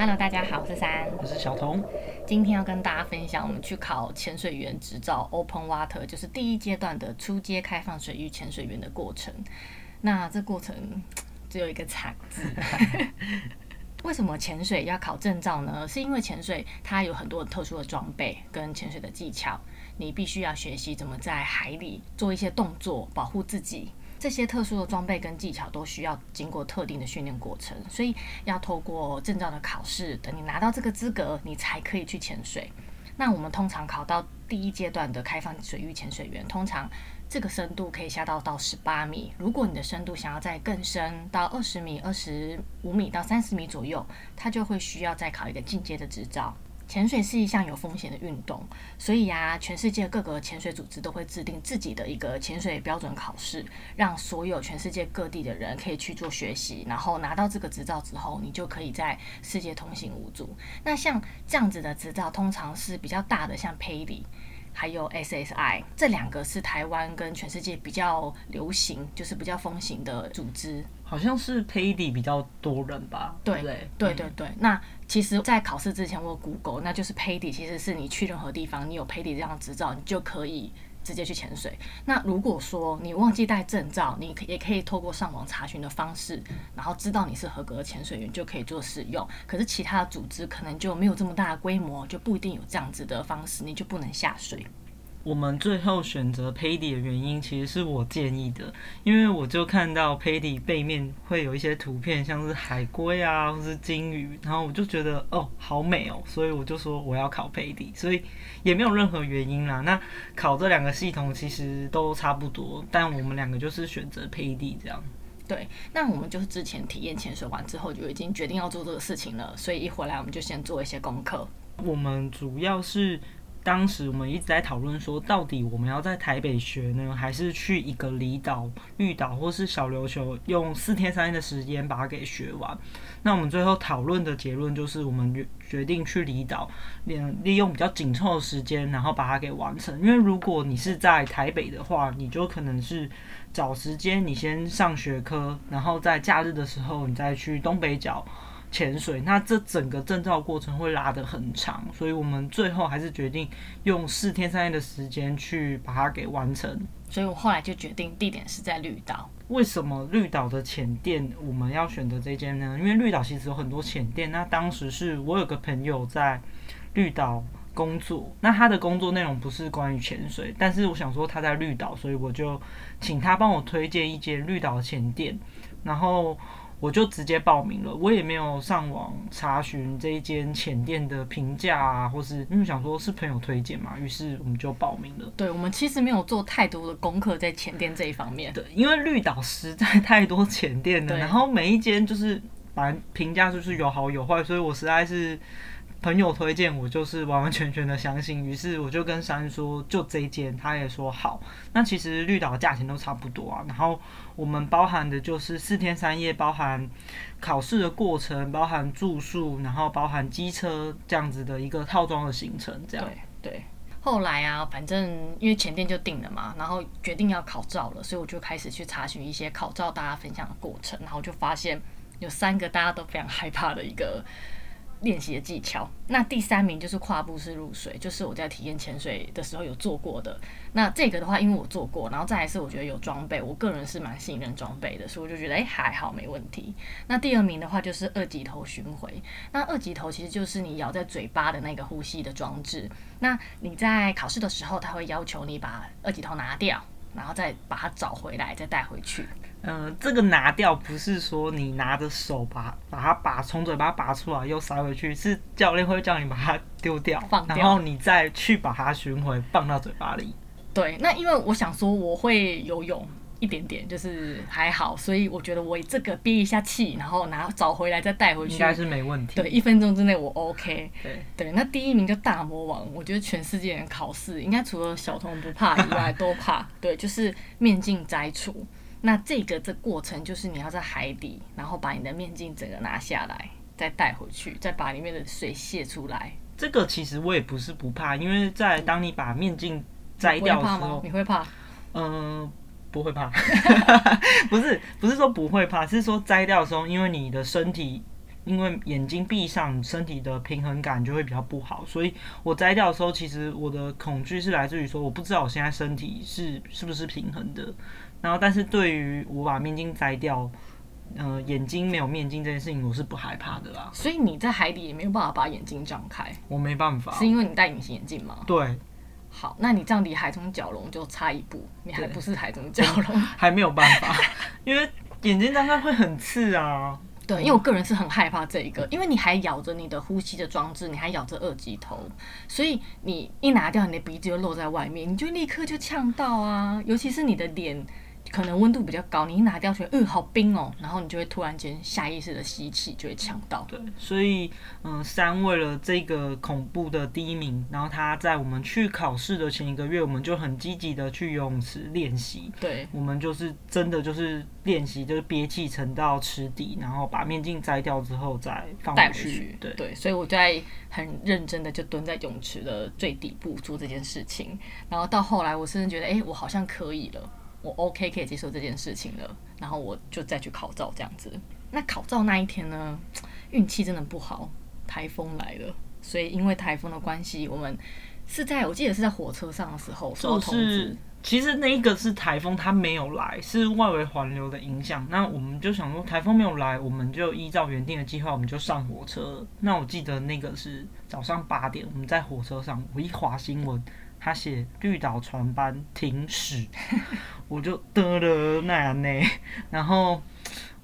Hello，大家好，我是三，我是小童。今天要跟大家分享我们去考潜水员执照 Open Water，就是第一阶段的初阶开放水域潜水员的过程。那这过程 只有一个惨字。为什么潜水要考证照呢？是因为潜水它有很多特殊的装备跟潜水的技巧，你必须要学习怎么在海里做一些动作，保护自己。这些特殊的装备跟技巧都需要经过特定的训练过程，所以要透过证照的考试，等你拿到这个资格，你才可以去潜水。那我们通常考到第一阶段的开放水域潜水员，通常这个深度可以下到到十八米。如果你的深度想要再更深，到二十米、二十五米到三十米左右，它就会需要再考一个进阶的执照。潜水是一项有风险的运动，所以呀、全世界各个潜水组织都会制定自己的一个潜水标准考试，让所有全世界各地的人可以去做学习，然后拿到这个执照之后，你就可以在世界通行无阻。那像这样子的执照，通常是比较大的，像 PADI。还有 SSI，这两个是台湾跟全世界比较流行，就是比较风行的组织。好像是 PADI 比较多人吧？对对对对对。那其实，在考试之前，我 Google，那就是 PADI，其实是你去任何地方，你有 PADI 这样的执照，你就可以。直接去潜水。那如果说你忘记带证照，你也可以透过上网查询的方式，然后知道你是合格的潜水员，就可以做使用。可是其他的组织可能就没有这么大的规模，就不一定有这样子的方式，你就不能下水。我们最后选择 PADI 的原因，其实是我建议的，因为我就看到 PADI 背面会有一些图片，像是海龟啊，或是鲸鱼，然后我就觉得哦，好美哦，所以我就说我要考 PADI，所以也没有任何原因啦。那考这两个系统其实都差不多，但我们两个就是选择 PADI 这样。对，那我们就是之前体验潜水完之后就已经决定要做这个事情了，所以一回来我们就先做一些功课。我们主要是。当时我们一直在讨论说，到底我们要在台北学呢，还是去一个离岛、绿岛或是小琉球，用四天三夜的时间把它给学完？那我们最后讨论的结论就是，我们决定去离岛，利利用比较紧凑的时间，然后把它给完成。因为如果你是在台北的话，你就可能是找时间，你先上学科，然后在假日的时候，你再去东北角。潜水，那这整个证照过程会拉得很长，所以我们最后还是决定用四天三夜的时间去把它给完成。所以我后来就决定地点是在绿岛。为什么绿岛的潜店我们要选择这间呢？因为绿岛其实有很多潜店。那当时是我有个朋友在绿岛工作，那他的工作内容不是关于潜水，但是我想说他在绿岛，所以我就请他帮我推荐一间绿岛的潜店，然后。我就直接报名了，我也没有上网查询这一间浅店的评价啊，或是因为想说是朋友推荐嘛，于是我们就报名了。对，我们其实没有做太多的功课在浅店这一方面。对，因为绿岛实在 太多浅店了，然后每一间就是反正评价就是有好有坏，所以我实在是。朋友推荐我就是完完全全的相信，于是我就跟珊说就这一间，他也说好。那其实绿岛的价钱都差不多啊，然后我们包含的就是四天三夜，包含考试的过程，包含住宿，然后包含机车这样子的一个套装的行程，这样。对对。后来啊，反正因为前店就定了嘛，然后决定要考照了，所以我就开始去查询一些考照大家分享的过程，然后就发现有三个大家都非常害怕的一个。练习的技巧，那第三名就是跨步式入水，就是我在体验潜水的时候有做过的。那这个的话，因为我做过，然后再来是我觉得有装备，我个人是蛮信任装备的，所以我就觉得诶、还好没问题。那第二名的话就是二级头巡回，那二级头其实就是你咬在嘴巴的那个呼吸的装置。那你在考试的时候，他会要求你把二级头拿掉，然后再把它找回来，再带回去。嗯、呃，这个拿掉不是说你拿着手把把它拔从嘴巴拔出来又塞回去，是教练会叫你把它丢掉，放掉，然后你再去把它寻回放到嘴巴里。对，那因为我想说我会游泳一点点，就是还好，所以我觉得我这个憋一下气，然后拿找回来再带回去，应该是没问题。对，一分钟之内我 OK。对对，那第一名就大魔王，我觉得全世界人考试应该除了小童不怕以外都怕。对，就是面镜摘除。那这个这过程就是你要在海底，然后把你的面镜整个拿下来，再带回去，再把里面的水卸出来。这个其实我也不是不怕，因为在当你把面镜摘掉的时候，你会怕？嗯，不会怕。不是，不是说不会怕，是说摘掉的时候，因为你的身体因为眼睛闭上，身体的平衡感就会比较不好。所以我摘掉的时候，其实我的恐惧是来自于说，我不知道我现在身体是是不是平衡的。然后，但是对于我把面镜摘掉，呃，眼睛没有面镜这件事情，我是不害怕的啦。所以你在海底也没有办法把眼睛张开，我没办法，是因为你戴隐形眼镜吗？对。好，那你这样离海中角龙就差一步，你还不是海中角龙，还没有办法，因为眼睛张开会很刺啊。对，因为我个人是很害怕这一个，因为你还咬着你的呼吸的装置，你还咬着二级头，所以你一拿掉，你的鼻子就露在外面，你就立刻就呛到啊，尤其是你的脸。可能温度比较高，你一拿掉觉得，嗯，好冰哦，然后你就会突然间下意识的吸气，就会呛到。对，所以，嗯，三为了这个恐怖的第一名，然后他在我们去考试的前一个月，我们就很积极的去游泳池练习。对，我们就是真的就是练习，就是憋气沉到池底，然后把面镜摘掉之后再放回去。回去对对，所以我在很认真的就蹲在泳池的最底部做这件事情，然后到后来我甚至觉得，哎、欸，我好像可以了。我 OK 可以接受这件事情了，然后我就再去考照这样子。那考照那一天呢，运气真的不好，台风来了。所以因为台风的关系，我们是在我记得是在火车上的时候收到通知。其实那一个是台风，它没有来，是外围环流的影响。那我们就想说，台风没有来，我们就依照原定的计划，我们就上火车。那我记得那个是早上八点，我们在火车上，我一滑新闻。他写绿岛船班停驶，我就得了那样呢，然后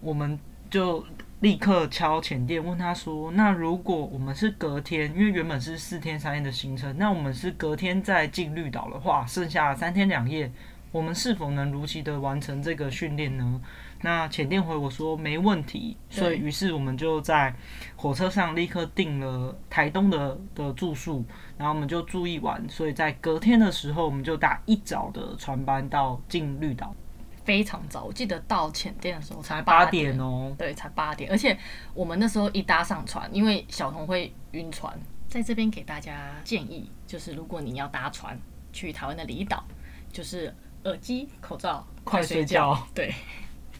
我们就立刻敲前店问他说：“那如果我们是隔天，因为原本是四天三夜的行程，那我们是隔天再进绿岛的话，剩下三天两夜，我们是否能如期的完成这个训练呢？”那浅店回我说没问题，所以于是我们就在火车上立刻订了台东的的住宿，然后我们就住一晚，所以在隔天的时候，我们就搭一早的船班到进绿岛，非常早，我记得到浅店的时候才八点哦，对，才八点，而且我们那时候一搭上船，因为小童会晕船，在这边给大家建议，就是如果你要搭船去台湾的离岛，就是耳机、口罩，快睡觉，对。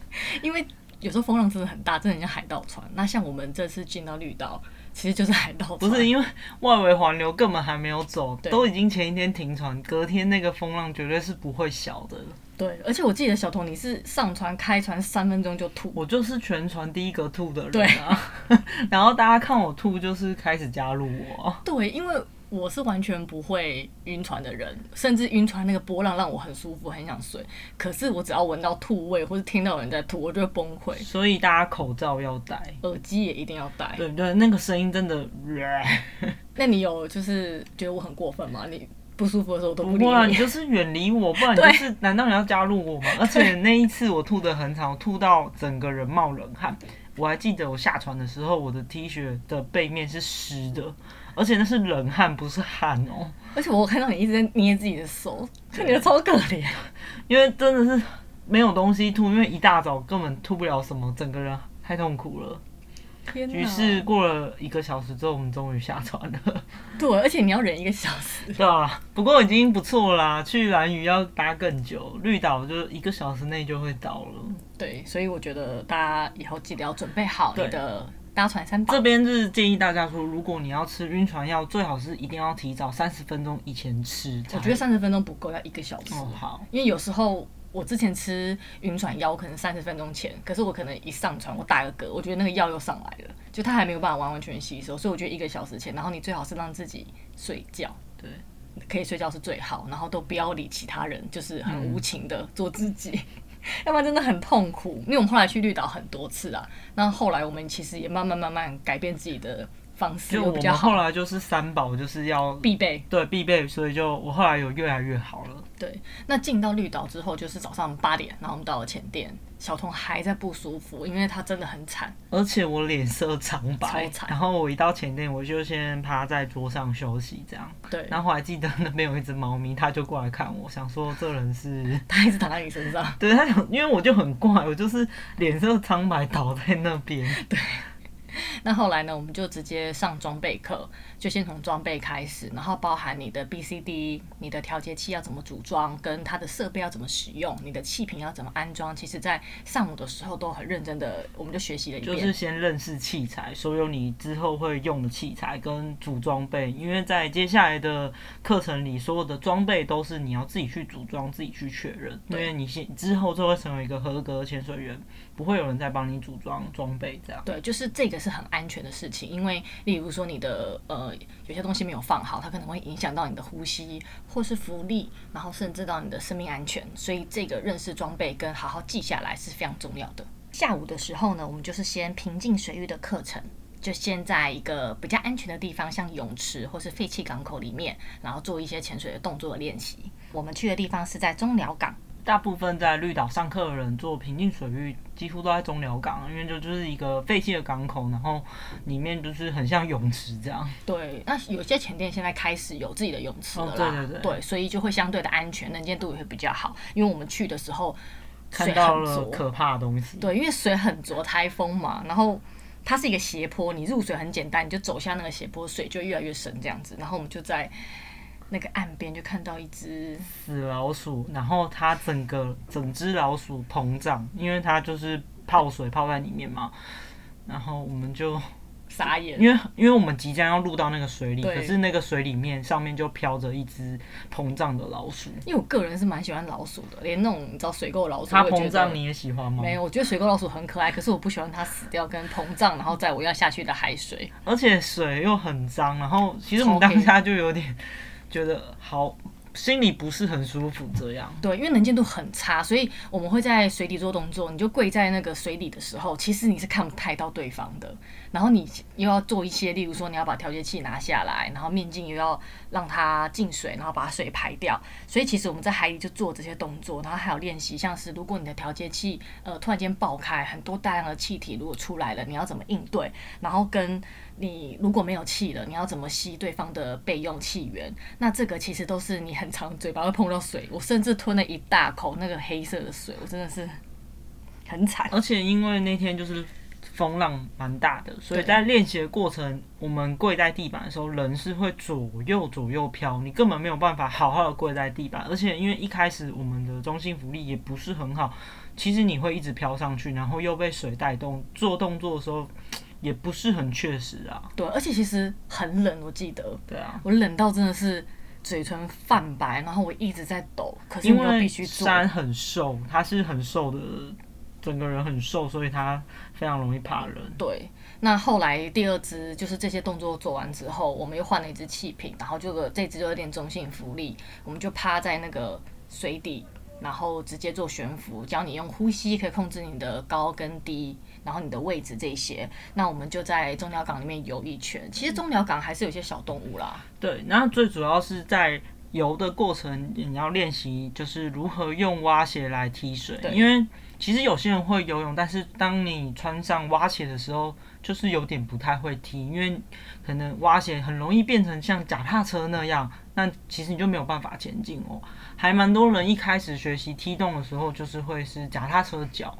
因为有时候风浪真的很大，真的很像海盗船。那像我们这次进到绿岛，其实就是海盗船。不是因为外围环流根本还没有走，都已经前一天停船，隔天那个风浪绝对是不会小的。对，而且我记得小童你是上船开船三分钟就吐，我就是全船第一个吐的人啊。然后大家看我吐，就是开始加入我。对，因为。我是完全不会晕船的人，甚至晕船那个波浪让我很舒服，很想睡。可是我只要闻到吐味，或是听到有人在吐，我就会崩溃。所以大家口罩要戴，耳机也一定要戴。对对，那个声音真的。那你有就是觉得我很过分吗？你不舒服的时候我都不理你。不啊，你就是远离我，不然你 就是难道你要加入我吗？而且那一次我吐的很惨，我吐到整个人冒冷汗。我还记得我下船的时候，我的 T 恤的背面是湿的。而且那是冷汗，不是汗哦。而且我看到你一直在捏自己的手，就觉得超可怜。因为真的是没有东西吐，因为一大早根本吐不了什么，整个人太痛苦了。于是过了一个小时之后，我们终于下船了。对，而且你要忍一个小时。对啊，不过已经不错啦。去蓝屿要搭更久，绿岛就一个小时内就会到了。对，所以我觉得大家以后记得要准备好你的。搭船三宝，这边是建议大家说，如果你要吃晕船药，最好是一定要提早三十分钟以前吃。我觉得三十分钟不够，要一个小时。哦，好，因为有时候我之前吃晕船药，我可能三十分钟前，可是我可能一上船，我打个嗝，我觉得那个药又上来了，就它还没有办法完完全全吸收，所以我觉得一个小时前，然后你最好是让自己睡觉，对，可以睡觉是最好，然后都不要理其他人，就是很无情的做自己。嗯 要不然真的很痛苦，因为我们后来去绿岛很多次啊，那后来我们其实也慢慢慢慢改变自己的方式，就比较后来就是三宝就是要必备，对必备，所以就我后来有越来越好了。对，那进到绿岛之后就是早上八点，然后我们到了前店。小童还在不舒服，因为他真的很惨，而且我脸色苍白。然后我一到前店，我就先趴在桌上休息，这样。对。然后我还记得那边有一只猫咪，它就过来看我，想说这人是，它一直躺在你身上。对，它想，因为我就很怪，我就是脸色苍白倒在那边。对。那后来呢，我们就直接上装备课，就先从装备开始，然后包含你的 BCD、你的调节器要怎么组装，跟它的设备要怎么使用，你的气瓶要怎么安装。其实，在上午的时候都很认真的，我们就学习了一遍。就是先认识器材，所有你之后会用的器材跟组装备，因为在接下来的课程里，所有的装备都是你要自己去组装、自己去确认，因为你先之后就会成为一个合格的潜水员，不会有人再帮你组装装备这样。对，就是这个是很安全的事情，因为例如说你的呃有些东西没有放好，它可能会影响到你的呼吸或是浮力，然后甚至到你的生命安全，所以这个认识装备跟好好记下来是非常重要的。下午的时候呢，我们就是先平静水域的课程，就先在一个比较安全的地方，像泳池或是废弃港口里面，然后做一些潜水的动作的练习。我们去的地方是在中寮港。大部分在绿岛上课的人做平静水域，几乎都在中寮港，因为就就是一个废弃的港口，然后里面就是很像泳池这样。对，那有些前店现在开始有自己的泳池了啦。哦，对对对。对，所以就会相对的安全，能见度也会比较好。因为我们去的时候看到了可怕的东西。对，因为水很浊，台风嘛，然后它是一个斜坡，你入水很简单，你就走下那个斜坡，水就越来越深这样子。然后我们就在。那个岸边就看到一只死老鼠，然后它整个整只老鼠膨胀，因为它就是泡水泡在里面嘛，然后我们就傻眼，因为因为我们即将要入到那个水里，可是那个水里面上面就飘着一只膨胀的老鼠。因为我个人是蛮喜欢老鼠的，连那种你知道水沟老鼠，它膨胀你也喜欢吗？没有，我觉得水沟老鼠很可爱，可是我不喜欢它死掉跟膨胀，然后在我要下去的海水，而且水又很脏，然后其实我们当下就有点。觉得好，心里不是很舒服，这样。对，因为能见度很差，所以我们会在水底做动作。你就跪在那个水底的时候，其实你是看不太到对方的。然后你又要做一些，例如说你要把调节器拿下来，然后面镜又要让它进水，然后把水排掉。所以其实我们在海里就做这些动作，然后还有练习，像是如果你的调节器呃突然间爆开，很多大量的气体如果出来了，你要怎么应对？然后跟你如果没有气了，你要怎么吸对方的备用气源？那这个其实都是你很常嘴巴会碰到水，我甚至吞了一大口那个黑色的水，我真的是很惨。而且因为那天就是。风浪蛮大的，所以在练习的过程，我们跪在地板的时候，人是会左右左右飘，你根本没有办法好好的跪在地板。而且因为一开始我们的中心浮力也不是很好，其实你会一直飘上去，然后又被水带动，做动作的时候也不是很确实啊。对，而且其实很冷，我记得。对啊，我冷到真的是嘴唇泛白，然后我一直在抖。可是我必须做。山很瘦，他是很瘦的。整个人很瘦，所以他非常容易怕人。对，那后来第二只就是这些动作做完之后，我们又换了一只气瓶，然后这个这只就有点中性浮力，我们就趴在那个水底，然后直接做悬浮，教你用呼吸可以控制你的高跟低，然后你的位置这些。那我们就在中鸟港里面游一圈。其实中鸟港还是有些小动物啦。对，然后最主要是在游的过程，你要练习就是如何用蛙鞋来踢水，因为。其实有些人会游泳，但是当你穿上蛙鞋的时候，就是有点不太会踢，因为可能蛙鞋很容易变成像脚踏车那样，那其实你就没有办法前进哦。还蛮多人一开始学习踢动的时候，就是会是脚踏车脚。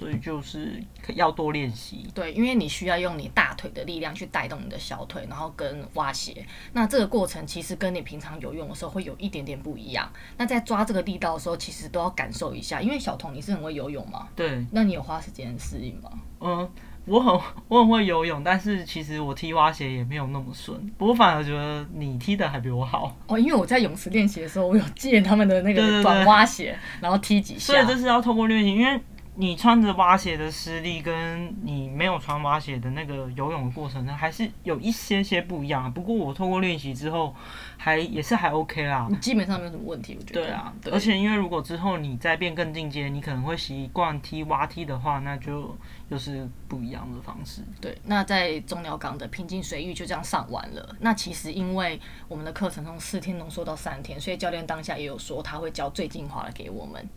所以就是要多练习。对，因为你需要用你大腿的力量去带动你的小腿，然后跟蛙鞋。那这个过程其实跟你平常游泳的时候会有一点点不一样。那在抓这个力道的时候，其实都要感受一下。因为小童你是很会游泳吗？对。那你有花时间适应吗？嗯，我很我很会游泳，但是其实我踢蛙鞋也没有那么顺。我反而觉得你踢的还比我好。哦，因为我在泳池练习的时候，我有借他们的那个短蛙鞋，对对对，然后踢几下。所以这是要通过练习，因为。你穿着蛙鞋的施力，跟你没有穿蛙鞋的那个游泳的过程呢，还是有一些些不一样啊。不过我透过练习之后，还也是还 OK 啦。你基本上没有什么问题，我觉得。对啊，对。而且因为如果之后你再变更进阶，你可能会习惯踢蛙踢的话，那就又是不一样的方式。对，那在中寮港的平静水域就这样上完了。那其实因为我们的课程从四天浓缩到三天，所以教练当下也有说他会教最精华的给我们。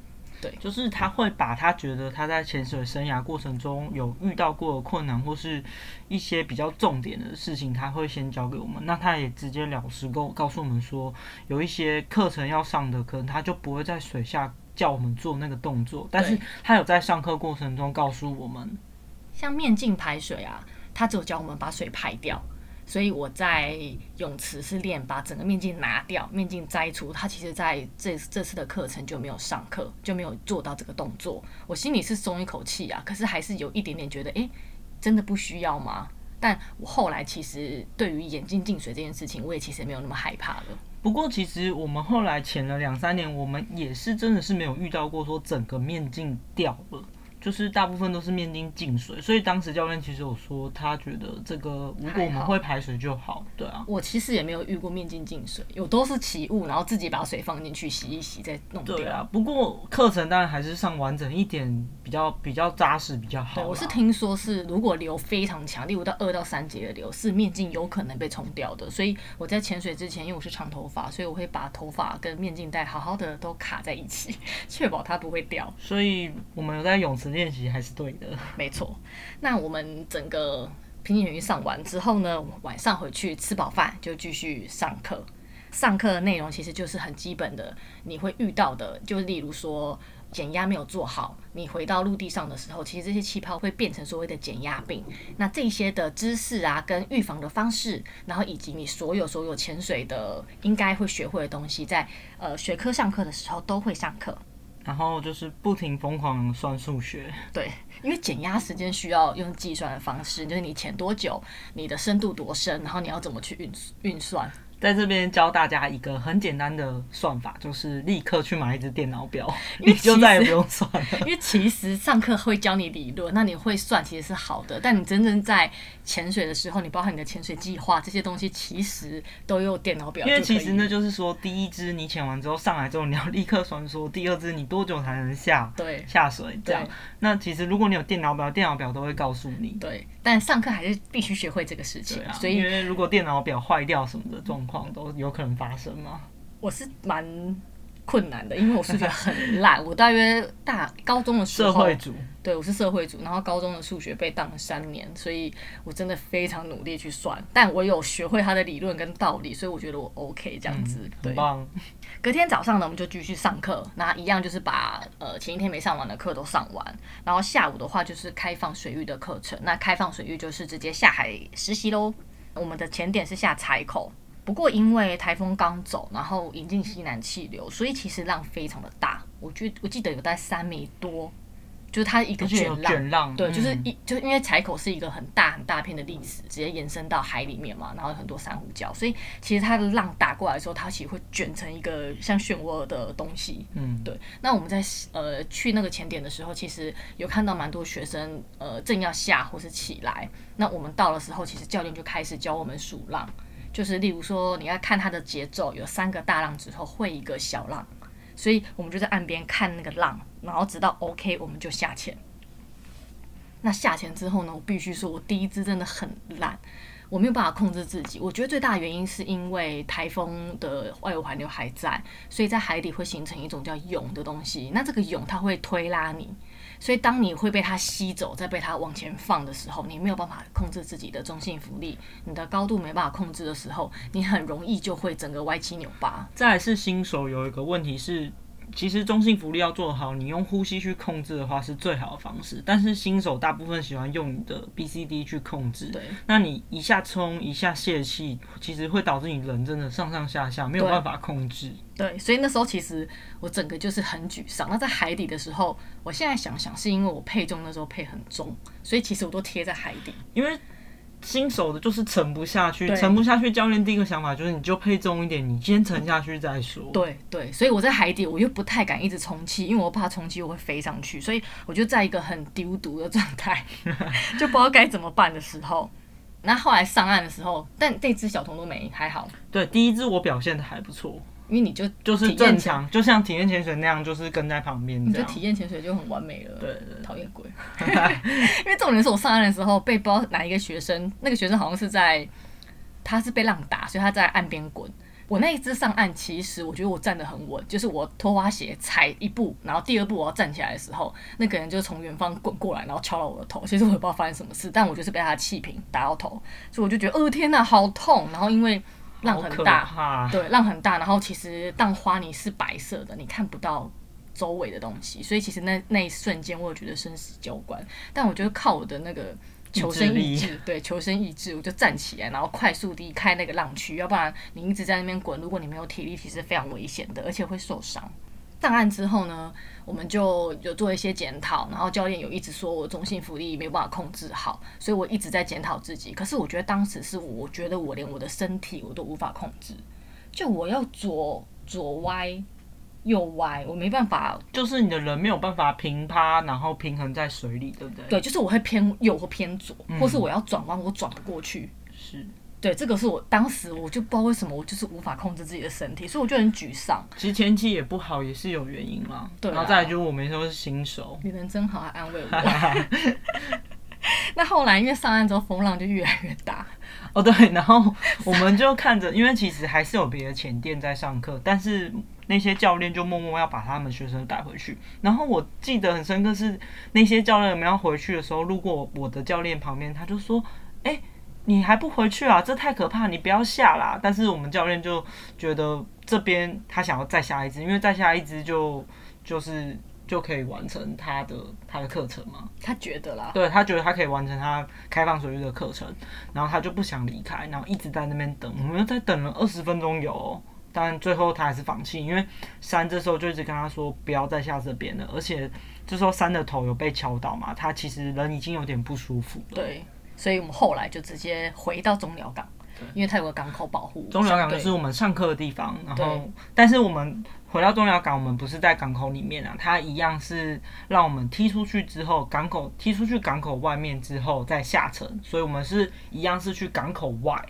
对，就是他会把他觉得他在潜水生涯过程中有遇到过的困难，或是一些比较重点的事情，他会先教给我们。那他也直截了实跟告诉我们说，有一些课程要上的，可能他就不会在水下叫我们做那个动作，但是他有在上课过程中告诉我们，像面镜排水啊。他只有教我们把水排掉。所以我在泳池是练把整个面镜拿掉，面镜摘除。他其实在这这次的课程就没有上课，就没有做到这个动作。我心里是松一口气啊，可是还是有一点点觉得，诶，真的不需要吗？但我后来其实对于眼镜进水这件事情，我也其实没有那么害怕了。不过其实我们后来潜了两三年，我们也是真的是没有遇到过说整个面镜掉了。就是大部分都是面筋进水，所以当时教练其实有说，他觉得这个如果我们会排水就好，对啊。我其实也没有遇过面筋进水，有都是起雾，然后自己把水放进去洗一洗再弄掉。对啊，不过课程当然还是上完整一点，比较比较扎实比较好。对，我是听说是如果流非常强，例如到二到三节的流，是面镜有可能被冲掉的。所以我在潜水之前，因为我是长头发，所以我会把头发跟面镜带好好的都卡在一起，确保它不会掉。所以我们有在泳池。练习还是对的，没错。那我们整个平行泳上完之后呢，晚上回去吃饱饭就继续上课。上课的内容其实就是很基本的，你会遇到的，就例如说减压没有做好，你回到陆地上的时候，其实这些气泡会变成所谓的减压病。那这些的知识啊，跟预防的方式，然后以及你所有所有潜水的应该会学会的东西，在呃学科上课的时候都会上课。然后就是不停疯狂算数学，对，因为减压时间需要用计算的方式，就是你潜多久，你的深度多深，然后你要怎么去运运算。在这边教大家一个很简单的算法，就是立刻去买一只电脑表，你就再也不用算了。因为其实上课会教你理论，那你会算其实是好的，但你真正在潜水的时候，你包含你的潜水计划这些东西，其实都用电脑表。因为其实呢，就是说第一支你潜完之后上来之后，你要立刻算说第二支你多久才能下对下水这样。那其实如果你有电脑表，电脑表都会告诉你。对，但上课还是必须学会这个事情。啊、所以因为如果电脑表坏掉什么的状况。都有可能发生吗？我是蛮困难的，因为我数学很烂。我大约大高中的时候，社会组，对，我是社会组，然后高中的数学被当了三年，所以我真的非常努力去算，但我有学会它的理论跟道理，所以我觉得我 OK 这样子。很棒。隔天早上呢，我们就继续上课，那一样就是把呃前一天没上完的课都上完，然后下午的话就是开放水域的课程。那开放水域就是直接下海实习喽。我们的前点是下柴口。不过因为台风刚走，然后引进西南气流，所以其实浪非常的大。我记我记得有在三米多，就是它一个卷浪，卷浪对，就是一就因为柴口是一个很大很大片的历史，直接延伸到海里面嘛，然后很多珊瑚礁，所以其实它的浪打过来的时候，它其实会卷成一个像漩涡的东西。嗯，对。那我们在呃去那个潜点的时候，其实有看到蛮多学生呃正要下或是起来，那我们到的时候，其实教练就开始教我们数浪。就是例如说，你要看它的节奏，有三个大浪之后会一个小浪，所以我们就在岸边看那个浪，然后直到 OK 我们就下潜。那下潜之后呢，我必须说我第一支真的很烂，我没有办法控制自己。我觉得最大的原因是因为台风的外围环流还在，所以在海底会形成一种叫涌的东西。那这个涌它会推拉你。所以，当你会被它吸走，再被它往前放的时候，你没有办法控制自己的中性浮力，你的高度没办法控制的时候，你很容易就会整个歪七扭八。再来是新手有一个问题是。其实中性浮力要做好，你用呼吸去控制的话是最好的方式。但是新手大部分喜欢用你的 BCD 去控制。对，那你一下冲一下泄气，其实会导致你人真的上上下下没有办法控制。对，对，所以那时候其实我整个就是很沮丧。那在海底的时候，我现在想想是因为我配重那时候配很重，所以其实我都贴在海底，因为。新手的就是沉不下去，沉不下去。教练第一个想法就是，你就配重一点，你先沉下去再说。对对，所以我在海底，我又不太敢一直充气，因为我怕充气我会飞上去，所以我就在一个很丢毒的状态，就不知道该怎么办的时候。那后来上岸的时候，但这只小童都没还好。对，第一只我表现的还不错。因为你就就是正常，就像体验潜水那样，就是跟在旁边。你就体验潜水就很完美了。对对，讨厌鬼。因为重点是我上岸的时候被不知道哪一个学生，那个学生好像是在，他是被浪打，所以他在岸边滚。我那一次上岸，其实我觉得我站得很稳，就是我拖花鞋踩一步，然后第二步我要站起来的时候，那个人就从远方滚过来，然后敲了我的头。其实我也不知道发生什么事，但我就是被他的气瓶打到头，所以我就觉得，哦天哪，好痛！然后因为。浪很大，对，浪很大，然后其实浪花你是白色的，你看不到周围的东西，所以其实那那一瞬间我有觉得生死交关。但我觉得靠我的那个求生意志，对，求生意志，我就站起来，然后快速离开那个浪区，要不然你一直在那边滚，如果你没有体力，其实非常危险的，而且会受伤。上岸之后呢，我们就有做一些检讨，然后教练有一直说我中性浮力没有办法控制好，所以我一直在检讨自己。可是我觉得当时是我觉得我连我的身体我都无法控制，就我要左左歪右歪，我没办法，就是你的人没有办法平趴，然后平衡在水里，对不对？对，就是我会偏右或偏左，嗯、或是我要转弯我转不过去，是。对，这个是我当时我就不知道为什么我就是无法控制自己的身体，所以我就很沮丧。其实天气也不好，也是有原因嘛。对、啊，然后再来就是我们说是新手。你人真好，还安慰我。那后来因为上岸之后风浪就越来越大。哦对，然后我们就看着，因为其实还是有别的前店在上课，但是那些教练就默默要把他们学生带回去。然后我记得很深刻是那些教练们要回去的时候，路过我的教练旁边，他就说：“哎。”你还不回去啊？这太可怕！你不要下啦。但是我们教练就觉得这边他想要再下一只，因为再下一只就就是就可以完成他的他的课程嘛。他觉得啦，对，他觉得他可以完成他开放水域的课程，然后他就不想离开，然后一直在那边等。我们又在等了二十分钟有，但最后他还是放弃，因为山这时候就一直跟他说不要再下这边了，而且这时候山的头有被敲到嘛，他其实人已经有点不舒服了。对。所以我们后来就直接回到中寮港，因为它有个港口保护。中寮港就是我们上课的地方，然后但是我们回到中寮港，我们不是在港口里面啊，它一样是让我们踢出去之后，港口踢出去港口外面之后再下沉，所以我们是一样是去港口外。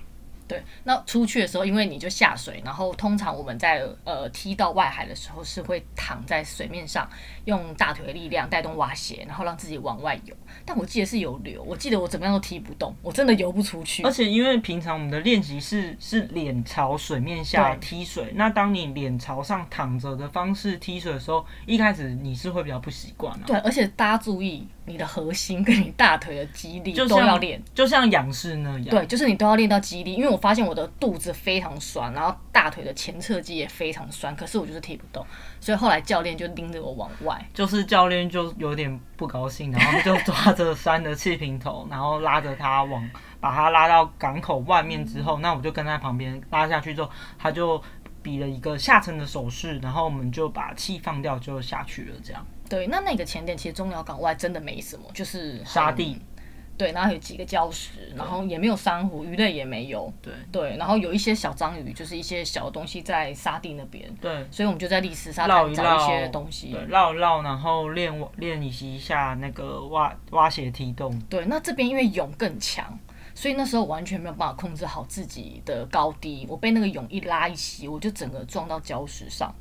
对，那出去的时候，因为你就下水，然后通常我们在呃踢到外海的时候是会躺在水面上，用大腿的力量带动蛙鞋，然后让自己往外游。但我记得是有流，我记得我怎么样都踢不动，我真的游不出去。而且因为平常我们的练习是是脸朝水面下踢水，那当你脸朝上躺着的方式踢水的时候，一开始你是会比较不习惯啊。对，而且大家注意。你的核心跟你大腿的肌力都要练，就像仰视那样。对，就是你都要练到肌力，因为我发现我的肚子非常酸，然后大腿的前侧肌也非常酸，可是我就是踢不动，所以后来教练就拎着我往外。就是教练就有点不高兴，然后就抓着酸的气瓶头，然后拉着他往把他拉到港口外面之后，那我就跟在旁边拉下去之后，他就比了一个下沉的手势，然后我们就把气放掉就下去了，这样。对，那那个前点其实中寮港外真的没什么，就是沙地。对，然后有几个礁石，然后也没有珊瑚，鱼类也没有。对对，然后有一些小章鱼，就是一些小的东西在沙地那边。对，所以我们就在礫石沙滩找一些东西，绕一绕，然后练练习一下那个挖挖鞋踢动。对，那这边因为泳更强，所以那时候完全没有办法控制好自己的高低，我被那个泳一拉一吸，我就整个撞到礁石上。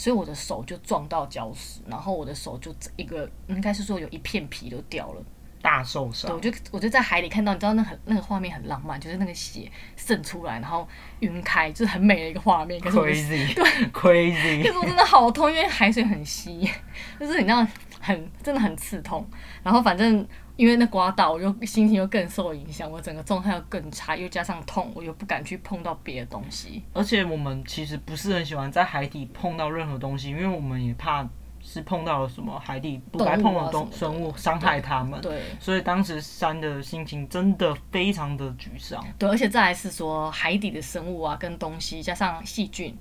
所以我的手就撞到礁石，然后我的手就一个，应该是说有一片皮都掉了，大受伤。对，我就我就在海里看到，你知道那很那个画面很浪漫，就是那个血渗出来，然后晕开，就是很美的一个画面。可是我，crazy，对，crazy。可是我真的好痛，因为海水很稀，就是你知道很真的很刺痛。然后反正。因为那刮到，我就心情又更受影响，我整个状态又更差，又加上痛，我又不敢去碰到别的东西。而且我们其实不是很喜欢在海底碰到任何东西，因为我们也怕是碰到了什么海底不该碰的东生物伤害它们。对，所以当时山的心情真的非常的沮丧。对，而且再来是说海底的生物啊，跟东西加上细菌。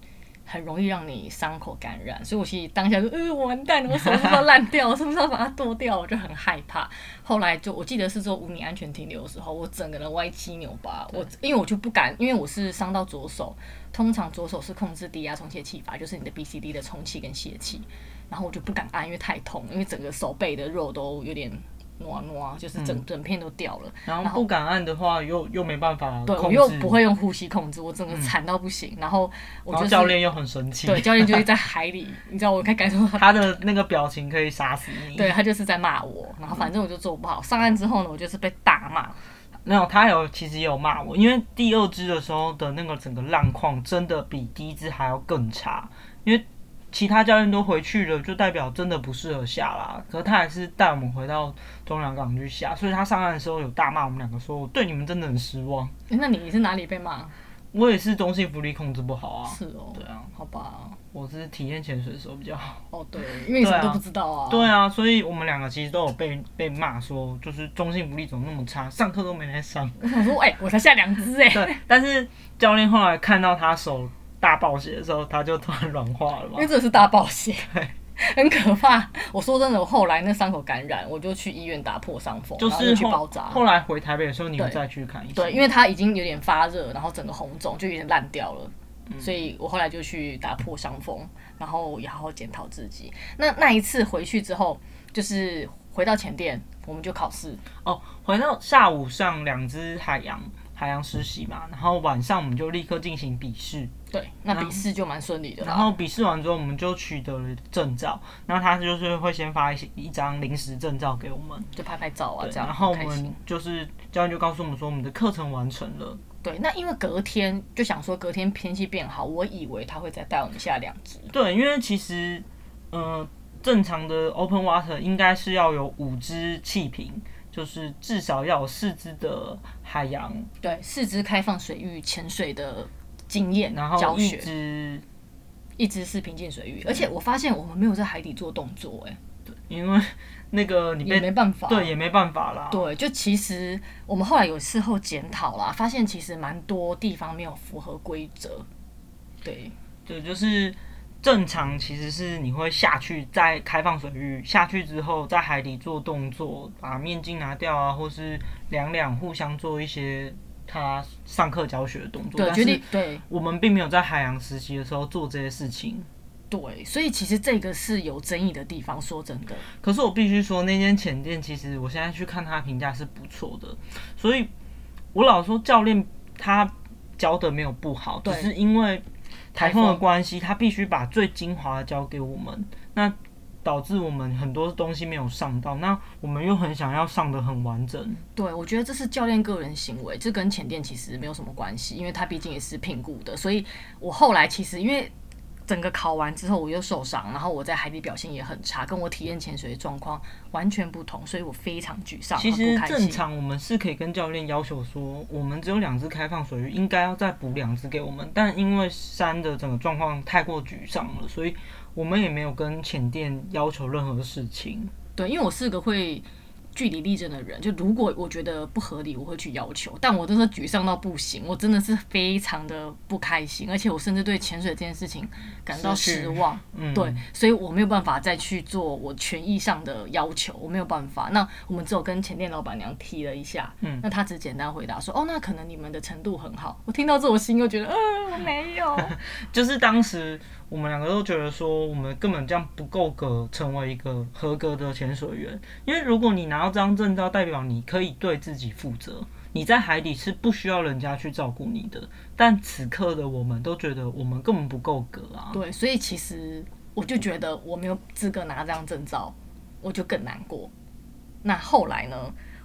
很容易让你伤口感染，所以我其实当下就，呃，完蛋了，我手是不是要烂掉？我 是不是要把它剁掉？我就很害怕。后来就我记得是做无拟安全停留的时候，我整个人歪七扭八。我因为我就不敢，因为我是伤到左手，通常左手是控制低压充气气阀，就是你的 BCD 的充气跟泄气，然后我就不敢按，因为太痛，因为整个手背的肉都有点。挪挪，就是整整片都掉了。嗯、然后不敢按的话，又又没办法。对，我又不会用呼吸控制，我整个惨到不行。嗯、然后我就教练又很生气。对，教练就是在海里，你知道，我可以感受到他的那个表情可以杀死你。对，他就是在骂我，然后反正我就做不好。上岸之后呢，我就是被大骂。没有，他有其实也有骂我，因为第二支的时候的那个整个浪况真的比第一支还要更差，因为。其他教练都回去了，就代表真的不适合下啦。可是他还是带我们回到中寮港去下，所以他上岸的时候有大骂我们两个，说我对你们真的很失望。欸、那你你是哪里被骂？我也是中性浮力控制不好啊。是哦。对啊。好吧。我是体验潜水的时候比较好。哦，对，因为你什么都不知道啊。对啊，所以我们两个其实都有被被骂说，就是中性浮力怎么那么差，上课都没来上。我想说，哎、欸，我才下两只哎。对，但是教练后来看到他手大暴血的时候，它就突然软化了嘛。因为这是大暴血。很可怕。我说真的，我后来那伤口感染，我就去医院打破伤风，就是就去包扎。后来回台北的时候，你们再去看一下。对，因为它已经有点发热，然后整个红肿，就有点烂掉了。嗯、所以我后来就去打破伤风，然后也好好检讨自己。那那一次回去之后，就是回到前店，我们就考试。哦，回到下午上两只海洋。海洋实习嘛，然后晚上我们就立刻进行笔试。对，那笔试就蛮顺利的。然后笔试完之后，我们就取得了证照。那他就是会先发一些一张临时证照给我们，就拍拍照啊这样。然后我们就是教练就告诉我们说，我们的课程完成了。对，那因为隔天就想说隔天天气变好，我以为他会再带我们下两只。对，因为其实呃正常的 open water 应该是要有五只气瓶。就是至少要有四只的海洋，对，四只开放水域潜水的经验，然后一直一直是平静水域，而且我发现我们没有在海底做动作，哎，对，因为那个你也没办法，对，也没办法啦，对，就其实我们后来有事后检讨啦，发现其实蛮多地方没有符合规则，对，对，就是。正常其实是你会下去，在开放水域下去之后，在海底做动作，把面镜拿掉啊，或是两两互相做一些他上课教学的动作。对，但是对，我们并没有在海洋实习的时候做这些事情。对，所以其实这个是有争议的地方。说真的，可是我必须说，那间浅店其实我现在去看他评价是不错的。所以我老说教练他教的没有不好，只是因为。台风的关系，他必须把最精华的交给我们，那导致我们很多东西没有上到，那我们又很想要上的很完整。对，我觉得这是教练个人行为，这跟潜店其实没有什么关系，因为他毕竟也是评估的。所以我后来其实因为。整个考完之后我又受伤，然后我在海底表现也很差，跟我体验潜水的状况完全不同，所以我非常沮丧。其实正常我们是可以跟教练要求说，我们只有两只开放水域，应该要再补两只给我们，但因为山的整个状况太过沮丧了，所以我们也没有跟前店要求任何事情。对，因为我是个会。据理力争的人，就如果我觉得不合理，我会去要求。但我真的沮丧到不行，我真的是非常的不开心，而且我甚至对潜水这件事情感到失望。嗯，对，所以我没有办法再去做我权益上的要求，我没有办法。那我们只有跟前店老板娘提了一下，嗯，那他只简单回答说，哦，那可能你们的程度很好。我听到这，我心又觉得，嗯、呃，没有。就是当时我们两个都觉得说，我们根本这样不够格成为一个合格的潜水员，因为如果你拿到这张证照代表你可以对自己负责，你在海底是不需要人家去照顾你的。但此刻的我们都觉得我们根本不够格啊。对，所以其实我就觉得我没有资格拿这张证照，我就更难过。那后来呢？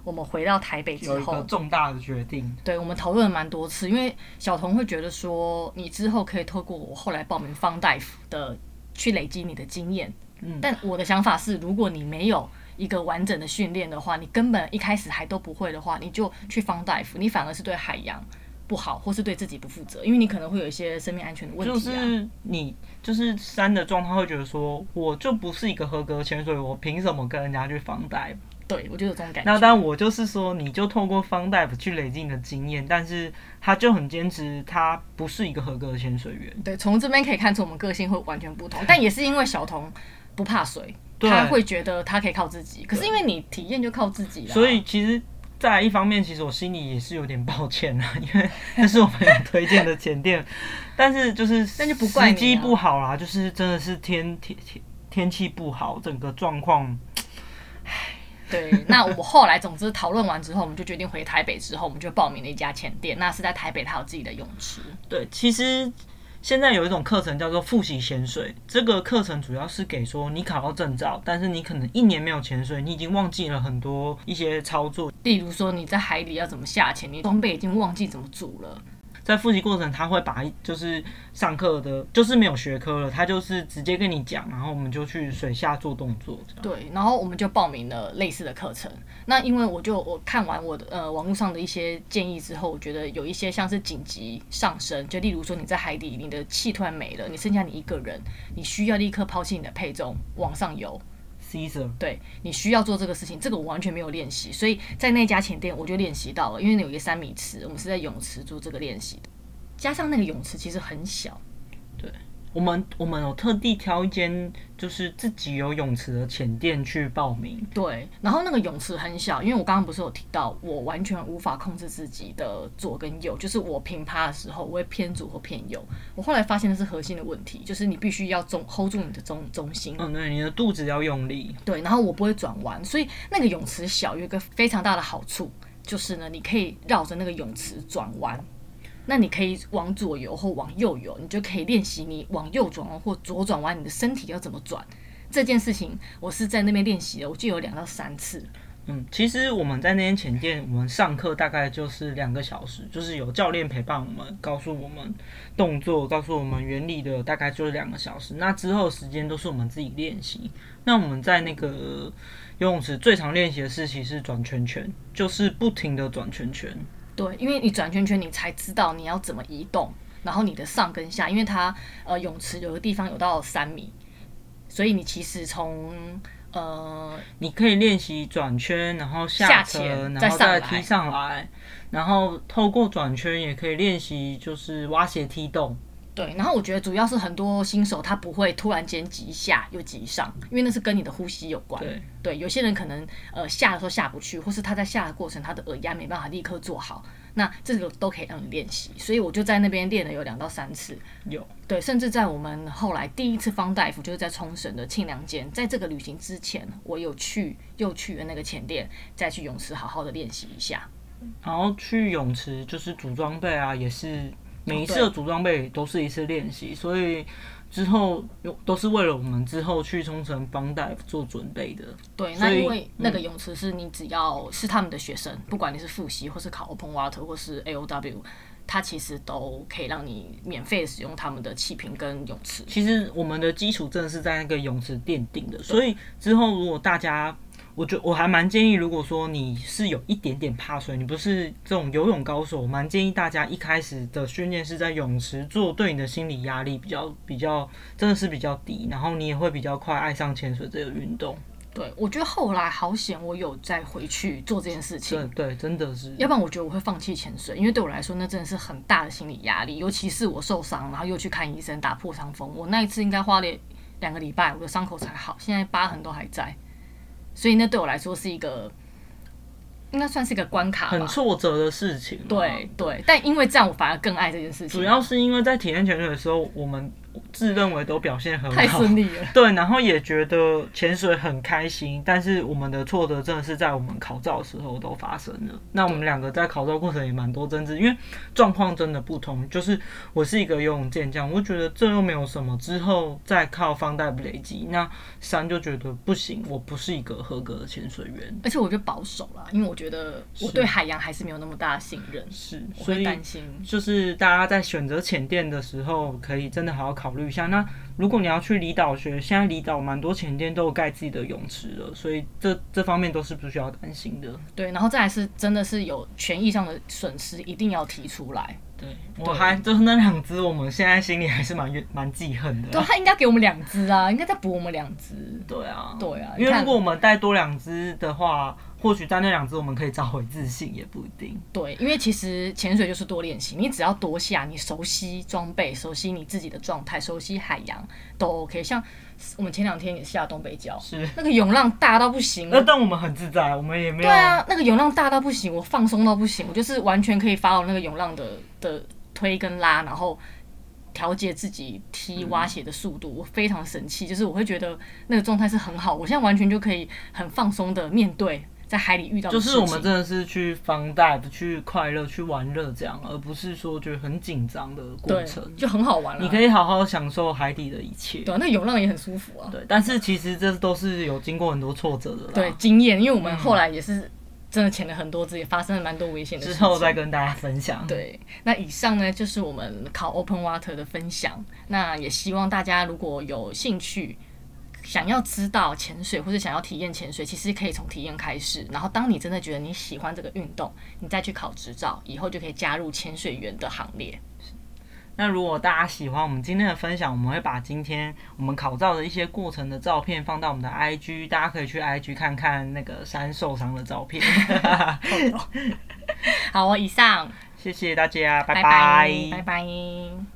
我们回到台北之后，有一个重大的决定。对，我们讨论了蛮多次，因为小童会觉得说，你之后可以透过我后来报名方大夫的去累积你的经验。嗯，但我的想法是，如果你没有一个完整的训练的话，你根本一开始还都不会的话，你就去方大夫你反而是对海洋不好，或是对自己不负责，因为你可能会有一些生命安全的问题啊。就是你就是三的状态会觉得说，我就不是一个合格潜水，我凭什么跟人家去 Fun Dive？对，我就有这种感觉。那当然，我就是说，你就透过方大夫去累积你的经验，但是他就很坚持，他不是一个合格的潜水员。对，从这边可以看出我们个性会完全不同，但也是因为小童不怕水。他会觉得他可以靠自己，可是因为你体验就靠自己了。所以其实，在一方面，其实我心里也是有点抱歉啊，因为那是我们有推荐的前店，但是就是那就不怪你，时机不好啦，就是真的是天天天天气不好，整个状况。唉，对，那我们后来总之讨论完之后，我们就决定回台北之后，我们就报名了一家潜店，那是在台北，它有自己的泳池。对，其实。现在有一种课程叫做复习潜水，这个课程主要是给说你考到证照，但是你可能一年没有潜水，你已经忘记了很多一些操作，例如说你在海里要怎么下潜，你装备已经忘记怎么组了。在复习过程，他会把就是上课的，就是没有学科了，他就是直接跟你讲，然后我们就去水下做动作。对，然后我们就报名了类似的课程。那因为我就我看完我的呃网络上的一些建议之后，我觉得有一些像是紧急上升，就例如说你在海底，你的气突然没了，你剩下你一个人，你需要立刻抛弃你的配重往上游。Caesar，对，你需要做这个事情，这个我完全没有练习，所以在那家前店我就练习到了，因为有一个三米池，我们是在泳池做这个练习的，加上那个泳池其实很小。我们我们有特地挑一间就是自己有泳池的浅店去报名。对，然后那个泳池很小，因为我刚刚不是有提到，我完全无法控制自己的左跟右，就是我平趴的时候，我会偏左或偏右。我后来发现的是核心的问题，就是你必须要中 hold 住你的中中心。嗯，对，你的肚子要用力。对，然后我不会转弯，所以那个泳池小有一个非常大的好处，就是呢，你可以绕着那个泳池转弯。那你可以往左游或往右游，你就可以练习你往右转弯或左转弯，你的身体要怎么转。这件事情我是在那边练习的，我就有两到三次。嗯，其实我们在那间潜店，我们上课大概就是两个小时，就是有教练陪伴我们，告诉我们动作，告诉我们原理的，大概就是两个小时。那之后时间都是我们自己练习。那我们在那个游泳池最常练习的事情是转圈圈，就是不停的转圈圈。对，因为你转圈圈，你才知道你要怎么移动，然后你的上跟下，因为它呃泳池有的地方有到三米，所以你其实从呃你可以练习转圈，然后下潜，然后再踢上来，然后透过转圈也可以练习就是蛙鞋踢动。对，然后我觉得主要是很多新手他不会突然间急下又急上，因为那是跟你的呼吸有关。对，对，有些人可能呃下的时候下不去，或是他在下的过程他的耳压没办法立刻做好，那这个都可以让你练习。所以我就在那边练了有两到三次。有，对，甚至在我们后来第一次方大夫就是在冲绳的庆良间，在这个旅行之前，我有去又去了那个前店，再去泳池好好的练习一下。然后去泳池就是组装备啊，也是。每一次的组装备都是一次练习，所以之后都是为了我们之后去冲绳帮带做准备的。对，那因为那个泳池是你只要是他们的学生，嗯、不管你是复习或是考 Open Water 或是 AOW，它其实都可以让你免费使用他们的气瓶跟泳池。其实我们的基础真的是在那个泳池奠定的，所以之后如果大家。我觉我还蛮建议，如果说你是有一点点怕水，你不是这种游泳高手，我蛮建议大家一开始的训练是在泳池做，对你的心理压力比较比较真的是比较低，然后你也会比较快爱上潜水这个运动。对，我觉得后来好险，我有再回去做这件事情。对对，真的是。要不然我觉得我会放弃潜水，因为对我来说那真的是很大的心理压力，尤其是我受伤，然后又去看医生打破伤风，我那一次应该花了两个礼拜，我的伤口才好，现在疤痕都还在。所以那对我来说是一个，应该算是一个关卡，很挫折的事情。对对，但因为这样，我反而更爱这件事情。主要是因为在体验潜水的时候，我们。自认为都表现很好，太顺利了。对，然后也觉得潜水很开心，但是我们的挫折真的是在我们考照的时候都发生了。那我们两个在考照过程也蛮多争执，因为状况真的不同。就是我是一个游泳健将，我觉得这又没有什么，之后再靠 Fun Dive 累积。那三就觉得不行，我不是一个合格的潜水员，而且我就保守了，因为我觉得我对海洋还是没有那么大的信任，是，所以担心。就是大家在选择潜店的时候，可以真的好好考虑一下。那如果你要去离岛学，现在离岛蛮多前店都有盖自己的泳池了，所以这这方面都是不需要担心的。对，然后再来是真的是有权益上的损失，一定要提出来。对，我还就是那两只，我们现在心里还是蛮蛮记恨的。对，他应该给我们两只啊，应该再补我们两只。对啊，对啊，因为如果我们带多两只的话。或许在那两只我们可以找回自信，也不一定。对，因为其实潜水就是多练习，你只要多下，你熟悉装备，熟悉你自己的状态，熟悉海洋都 OK。像我们前两天也下东北角，是那个涌浪大到不行，那但我们很自在，我们也没有。对啊，那个涌浪大到不行，我放松到不行，我就是完全可以 follow 那个涌浪的的推跟拉，然后调节自己踢蛙鞋的速度，嗯、我非常神气，就是我会觉得那个状态是很好，我现在完全就可以很放松的面对。在海里遇到的就是我们真的是去 Fun Dive 去快乐去玩乐这样，而不是说觉得很紧张的过程，就很好玩了。你可以好好享受海底的一切。对，那涌浪也很舒服啊。对，但是其实这都是有经过很多挫折的。对，经验，因为我们后来也是真的潜了很多次，也发生了蛮多危险的事情。之后再跟大家分享。对，那以上呢就是我们考 Open Water 的分享。那也希望大家如果有兴趣，想要知道潜水或者想要体验潜水，其实可以从体验开始。然后当你真的觉得你喜欢这个运动，你再去考执照，以后就可以加入潜水员的行列。那如果大家喜欢我们今天的分享，我们会把今天我们考照的一些过程的照片放到我们的 IG，大家可以去 IG 看看那个山受伤的照片。好，我以上，谢谢大家，拜拜，拜拜。拜拜。